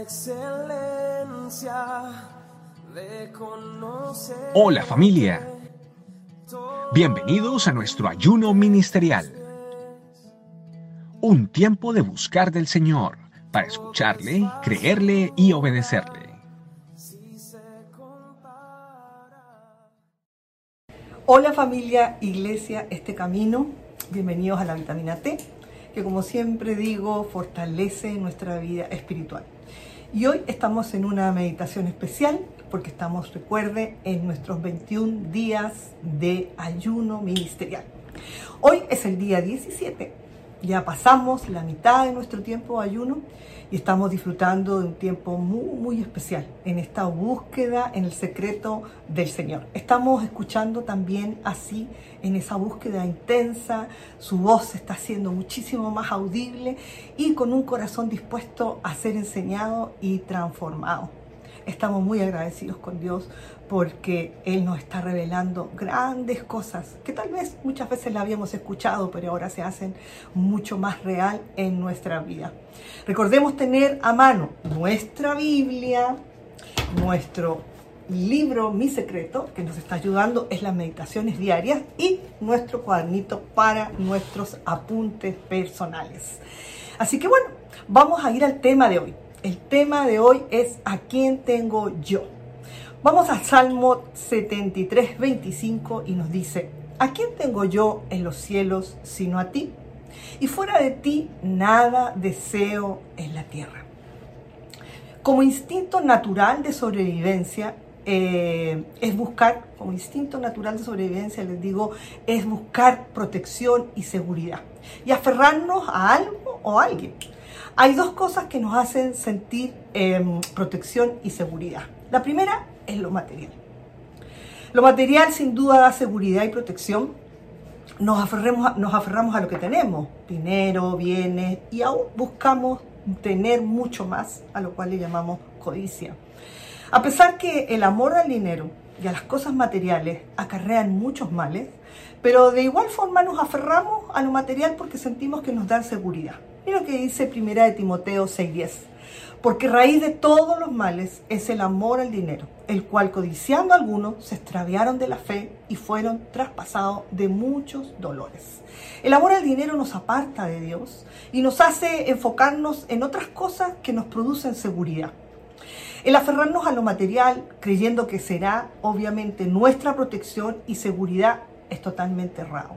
excelencia de conocer. Hola familia. Bienvenidos a nuestro ayuno ministerial. Un tiempo de buscar del Señor para escucharle, creerle y obedecerle. Hola familia, iglesia, este camino. Bienvenidos a la vitamina T, que como siempre digo, fortalece nuestra vida espiritual. Y hoy estamos en una meditación especial porque estamos, recuerde, en nuestros 21 días de ayuno ministerial. Hoy es el día 17 ya pasamos la mitad de nuestro tiempo de ayuno y estamos disfrutando de un tiempo muy, muy especial en esta búsqueda en el secreto del Señor. Estamos escuchando también así en esa búsqueda intensa, su voz está siendo muchísimo más audible y con un corazón dispuesto a ser enseñado y transformado. Estamos muy agradecidos con Dios porque Él nos está revelando grandes cosas que tal vez muchas veces la habíamos escuchado, pero ahora se hacen mucho más real en nuestra vida. Recordemos tener a mano nuestra Biblia, nuestro libro Mi Secreto, que nos está ayudando, es las meditaciones diarias y nuestro cuadernito para nuestros apuntes personales. Así que bueno, vamos a ir al tema de hoy. El tema de hoy es ¿a quién tengo yo? Vamos al Salmo 73, 25 y nos dice, ¿a quién tengo yo en los cielos sino a ti? Y fuera de ti nada deseo en la tierra. Como instinto natural de sobrevivencia, eh, es buscar, como instinto natural de sobrevivencia, les digo, es buscar protección y seguridad. Y aferrarnos a algo o a alguien. Hay dos cosas que nos hacen sentir em, protección y seguridad. La primera es lo material. Lo material sin duda da seguridad y protección. Nos aferramos, nos aferramos a lo que tenemos, dinero, bienes, y aún buscamos tener mucho más, a lo cual le llamamos codicia. A pesar que el amor al dinero y a las cosas materiales acarrean muchos males, pero de igual forma nos aferramos a lo material porque sentimos que nos dan seguridad. Mira lo que dice Primera de Timoteo 6:10. Porque raíz de todos los males es el amor al dinero, el cual codiciando algunos se extraviaron de la fe y fueron traspasados de muchos dolores. El amor al dinero nos aparta de Dios y nos hace enfocarnos en otras cosas que nos producen seguridad. El aferrarnos a lo material, creyendo que será obviamente nuestra protección y seguridad, es totalmente errado.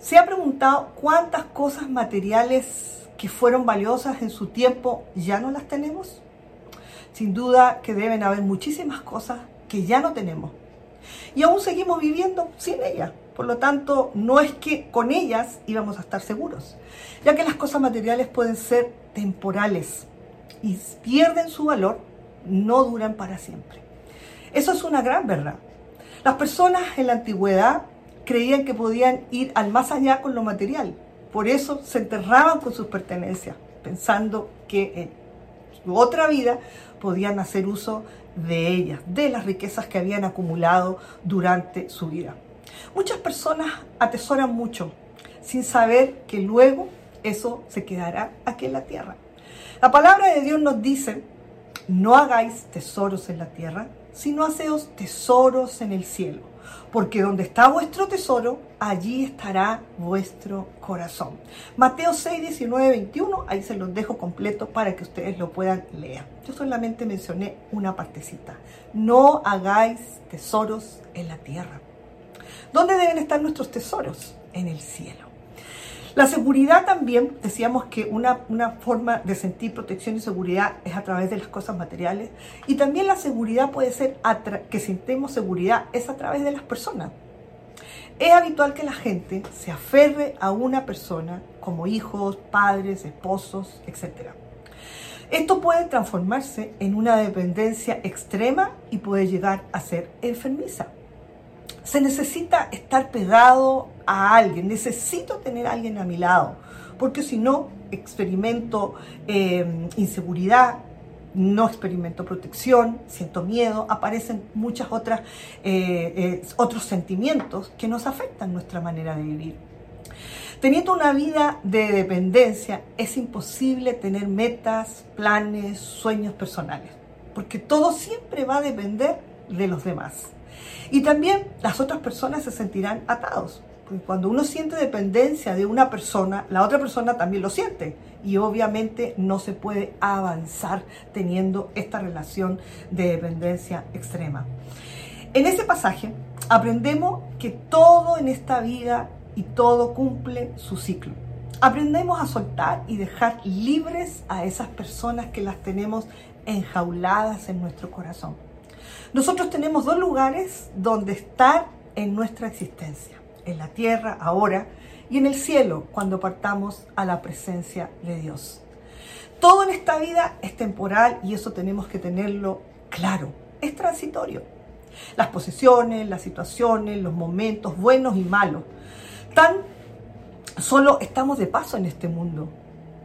¿Se ha preguntado cuántas cosas materiales que fueron valiosas en su tiempo ya no las tenemos? Sin duda que deben haber muchísimas cosas que ya no tenemos. Y aún seguimos viviendo sin ellas. Por lo tanto, no es que con ellas íbamos a estar seguros, ya que las cosas materiales pueden ser temporales y pierden su valor, no duran para siempre. Eso es una gran verdad. Las personas en la antigüedad creían que podían ir al más allá con lo material, por eso se enterraban con sus pertenencias, pensando que en su otra vida podían hacer uso de ellas, de las riquezas que habían acumulado durante su vida. Muchas personas atesoran mucho sin saber que luego eso se quedará aquí en la tierra. La palabra de Dios nos dice, no hagáis tesoros en la tierra, sino haceos tesoros en el cielo porque donde está vuestro tesoro, allí estará vuestro corazón. Mateo 6, 19, 21, ahí se los dejo completo para que ustedes lo puedan leer. Yo solamente mencioné una partecita. No hagáis tesoros en la tierra. ¿Dónde deben estar nuestros tesoros? En el cielo. La seguridad también, decíamos que una, una, forma de sentir protección y seguridad es a través de las cosas materiales. Y también la seguridad puede ser que sintemos seguridad es a través de las personas. Es habitual que la gente se aferre a una persona como hijos, padres, esposos, etc. Esto puede transformarse en una dependencia extrema y puede llegar a ser enfermiza. Se necesita estar pegado a alguien, necesito tener a alguien a mi lado, porque si no, experimento eh, inseguridad, no experimento protección, siento miedo, aparecen muchas otras eh, eh, otros sentimientos que nos afectan nuestra manera de vivir. Teniendo una vida de dependencia, es imposible tener metas, planes, sueños personales, porque todo siempre va a depender de los demás. Y también las otras personas se sentirán atados, cuando uno siente dependencia de una persona, la otra persona también lo siente. Y obviamente no se puede avanzar teniendo esta relación de dependencia extrema. En ese pasaje aprendemos que todo en esta vida y todo cumple su ciclo. Aprendemos a soltar y dejar libres a esas personas que las tenemos enjauladas en nuestro corazón. Nosotros tenemos dos lugares donde estar en nuestra existencia, en la tierra ahora y en el cielo cuando partamos a la presencia de Dios. Todo en esta vida es temporal y eso tenemos que tenerlo claro, es transitorio. Las posesiones, las situaciones, los momentos buenos y malos Tan solo estamos de paso en este mundo,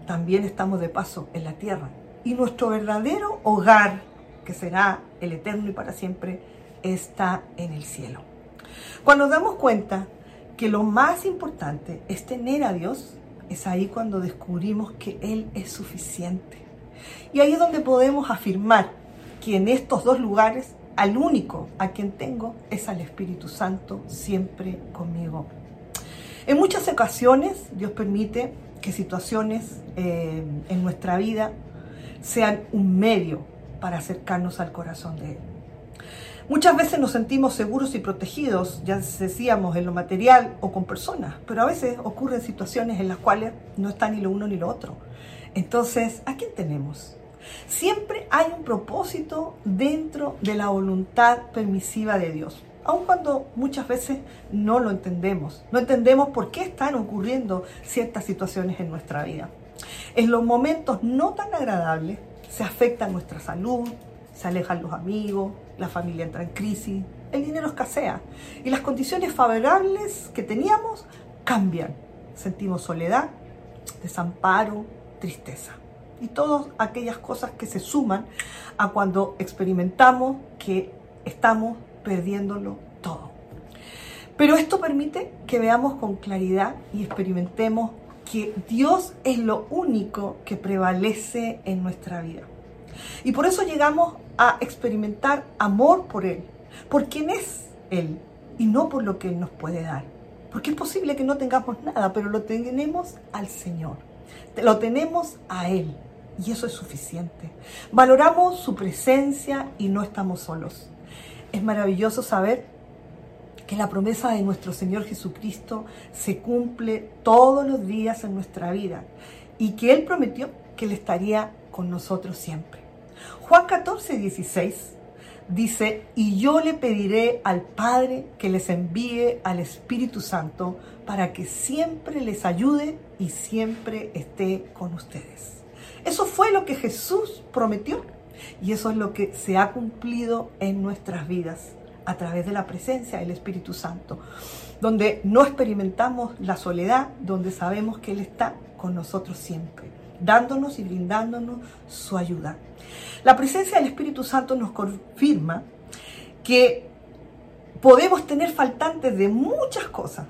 también estamos de paso en la tierra. Y nuestro verdadero hogar, que será el eterno y para siempre, está en el cielo. Cuando nos damos cuenta que lo más importante es tener a Dios, es ahí cuando descubrimos que Él es suficiente. Y ahí es donde podemos afirmar que en estos dos lugares, al único a quien tengo es al Espíritu Santo siempre conmigo. En muchas ocasiones Dios permite que situaciones eh, en nuestra vida sean un medio para acercarnos al corazón de Él. Muchas veces nos sentimos seguros y protegidos, ya decíamos, en lo material o con personas, pero a veces ocurren situaciones en las cuales no está ni lo uno ni lo otro. Entonces, ¿a quién tenemos? Siempre hay un propósito dentro de la voluntad permisiva de Dios aun cuando muchas veces no lo entendemos. No entendemos por qué están ocurriendo ciertas situaciones en nuestra vida. En los momentos no tan agradables se afecta nuestra salud, se alejan los amigos, la familia entra en crisis, el dinero escasea y las condiciones favorables que teníamos cambian. Sentimos soledad, desamparo, tristeza y todas aquellas cosas que se suman a cuando experimentamos que estamos perdiéndolo todo. Pero esto permite que veamos con claridad y experimentemos que Dios es lo único que prevalece en nuestra vida. Y por eso llegamos a experimentar amor por Él, por quien es Él y no por lo que Él nos puede dar. Porque es posible que no tengamos nada, pero lo tenemos al Señor. Lo tenemos a Él. Y eso es suficiente. Valoramos su presencia y no estamos solos es maravilloso saber que la promesa de nuestro Señor Jesucristo se cumple todos los días en nuestra vida y que Él prometió que Él estaría con nosotros siempre. Juan 14, 16 dice, y yo le pediré al Padre que les envíe al Espíritu Santo para que siempre les ayude y siempre esté con ustedes. Eso fue lo que Jesús prometió y eso es lo que se ha cumplido en nuestras vidas a través de la presencia del Espíritu Santo, donde no experimentamos la soledad, donde sabemos que Él está con nosotros siempre, dándonos y brindándonos su ayuda. La presencia del Espíritu Santo nos confirma que podemos tener faltantes de muchas cosas,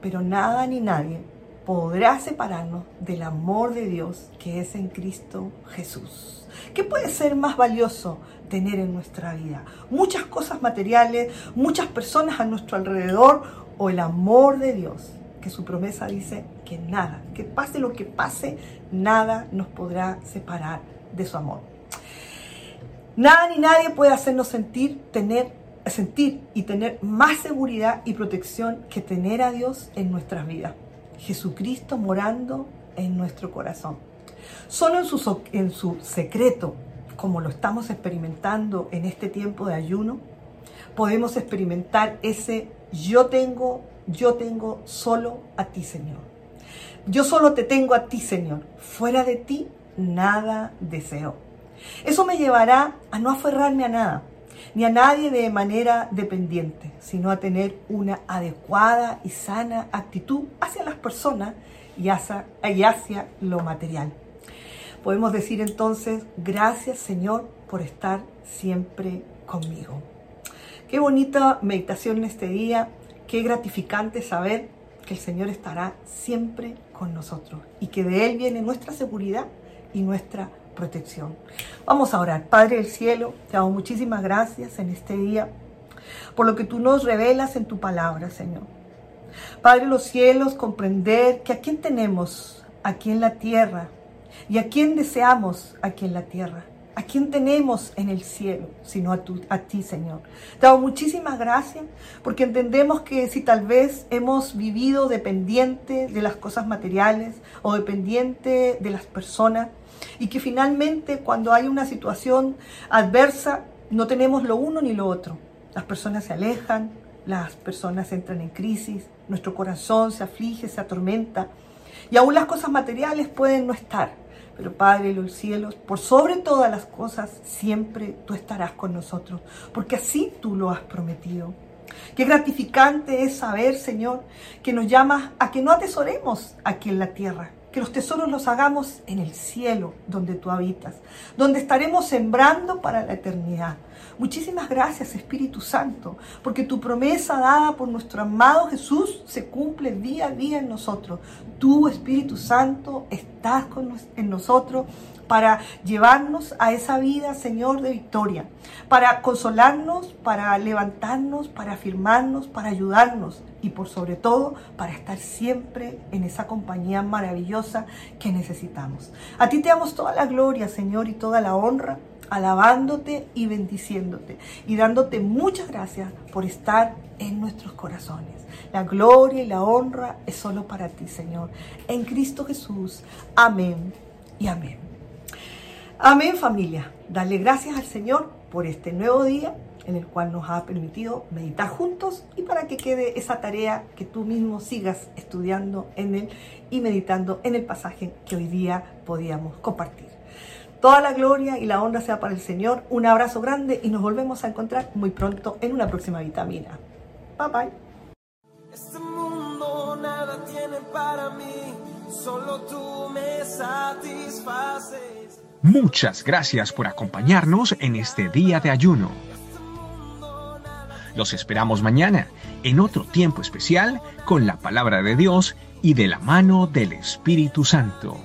pero nada ni nadie podrá separarnos del amor de Dios que es en Cristo Jesús. ¿Qué puede ser más valioso tener en nuestra vida? Muchas cosas materiales, muchas personas a nuestro alrededor o el amor de Dios, que su promesa dice que nada, que pase lo que pase, nada nos podrá separar de su amor. Nada ni nadie puede hacernos sentir, tener, sentir y tener más seguridad y protección que tener a Dios en nuestras vidas. Jesucristo morando en nuestro corazón. Solo en su, en su secreto, como lo estamos experimentando en este tiempo de ayuno, podemos experimentar ese yo tengo, yo tengo solo a ti, Señor. Yo solo te tengo a ti, Señor. Fuera de ti, nada deseo. Eso me llevará a no aferrarme a nada, ni a nadie de manera dependiente, sino a tener una adecuada y sana actitud hacia las personas y hacia, hacia lo material. Podemos decir entonces, gracias Señor por estar siempre conmigo. Qué bonita meditación en este día, qué gratificante saber que el Señor estará siempre con nosotros y que de Él viene nuestra seguridad y nuestra protección. Vamos a orar. Padre del cielo, te damos muchísimas gracias en este día por lo que tú nos revelas en tu palabra, Señor. Padre de los cielos, comprender que a quién tenemos aquí en la tierra y a quién deseamos aquí en la tierra. ¿A quién tenemos en el cielo sino a, a ti, Señor? Te damos muchísimas gracias porque entendemos que si tal vez hemos vivido dependiente de las cosas materiales o dependiente de las personas y que finalmente cuando hay una situación adversa no tenemos lo uno ni lo otro. Las personas se alejan, las personas entran en crisis, nuestro corazón se aflige, se atormenta y aún las cosas materiales pueden no estar. Pero Padre los cielos, por sobre todas las cosas, siempre tú estarás con nosotros, porque así tú lo has prometido. Qué gratificante es saber, Señor, que nos llamas a que no atesoremos aquí en la tierra, que los tesoros los hagamos en el cielo donde tú habitas, donde estaremos sembrando para la eternidad. Muchísimas gracias Espíritu Santo, porque tu promesa dada por nuestro amado Jesús se cumple día a día en nosotros. Tú, Espíritu Santo, estás con en nosotros para llevarnos a esa vida, Señor, de victoria, para consolarnos, para levantarnos, para afirmarnos, para ayudarnos y por sobre todo para estar siempre en esa compañía maravillosa que necesitamos. A ti te damos toda la gloria, Señor, y toda la honra alabándote y bendiciéndote y dándote muchas gracias por estar en nuestros corazones. La gloria y la honra es solo para ti, Señor. En Cristo Jesús. Amén y amén. Amén familia. Dale gracias al Señor por este nuevo día en el cual nos ha permitido meditar juntos y para que quede esa tarea que tú mismo sigas estudiando en él y meditando en el pasaje que hoy día podíamos compartir. Toda la gloria y la honra sea para el Señor. Un abrazo grande y nos volvemos a encontrar muy pronto en una próxima vitamina. Bye bye. Este mundo nada tiene para mí, solo tú me satisfaces. Muchas gracias por acompañarnos en este día de ayuno. Los esperamos mañana en otro tiempo especial con la palabra de Dios y de la mano del Espíritu Santo.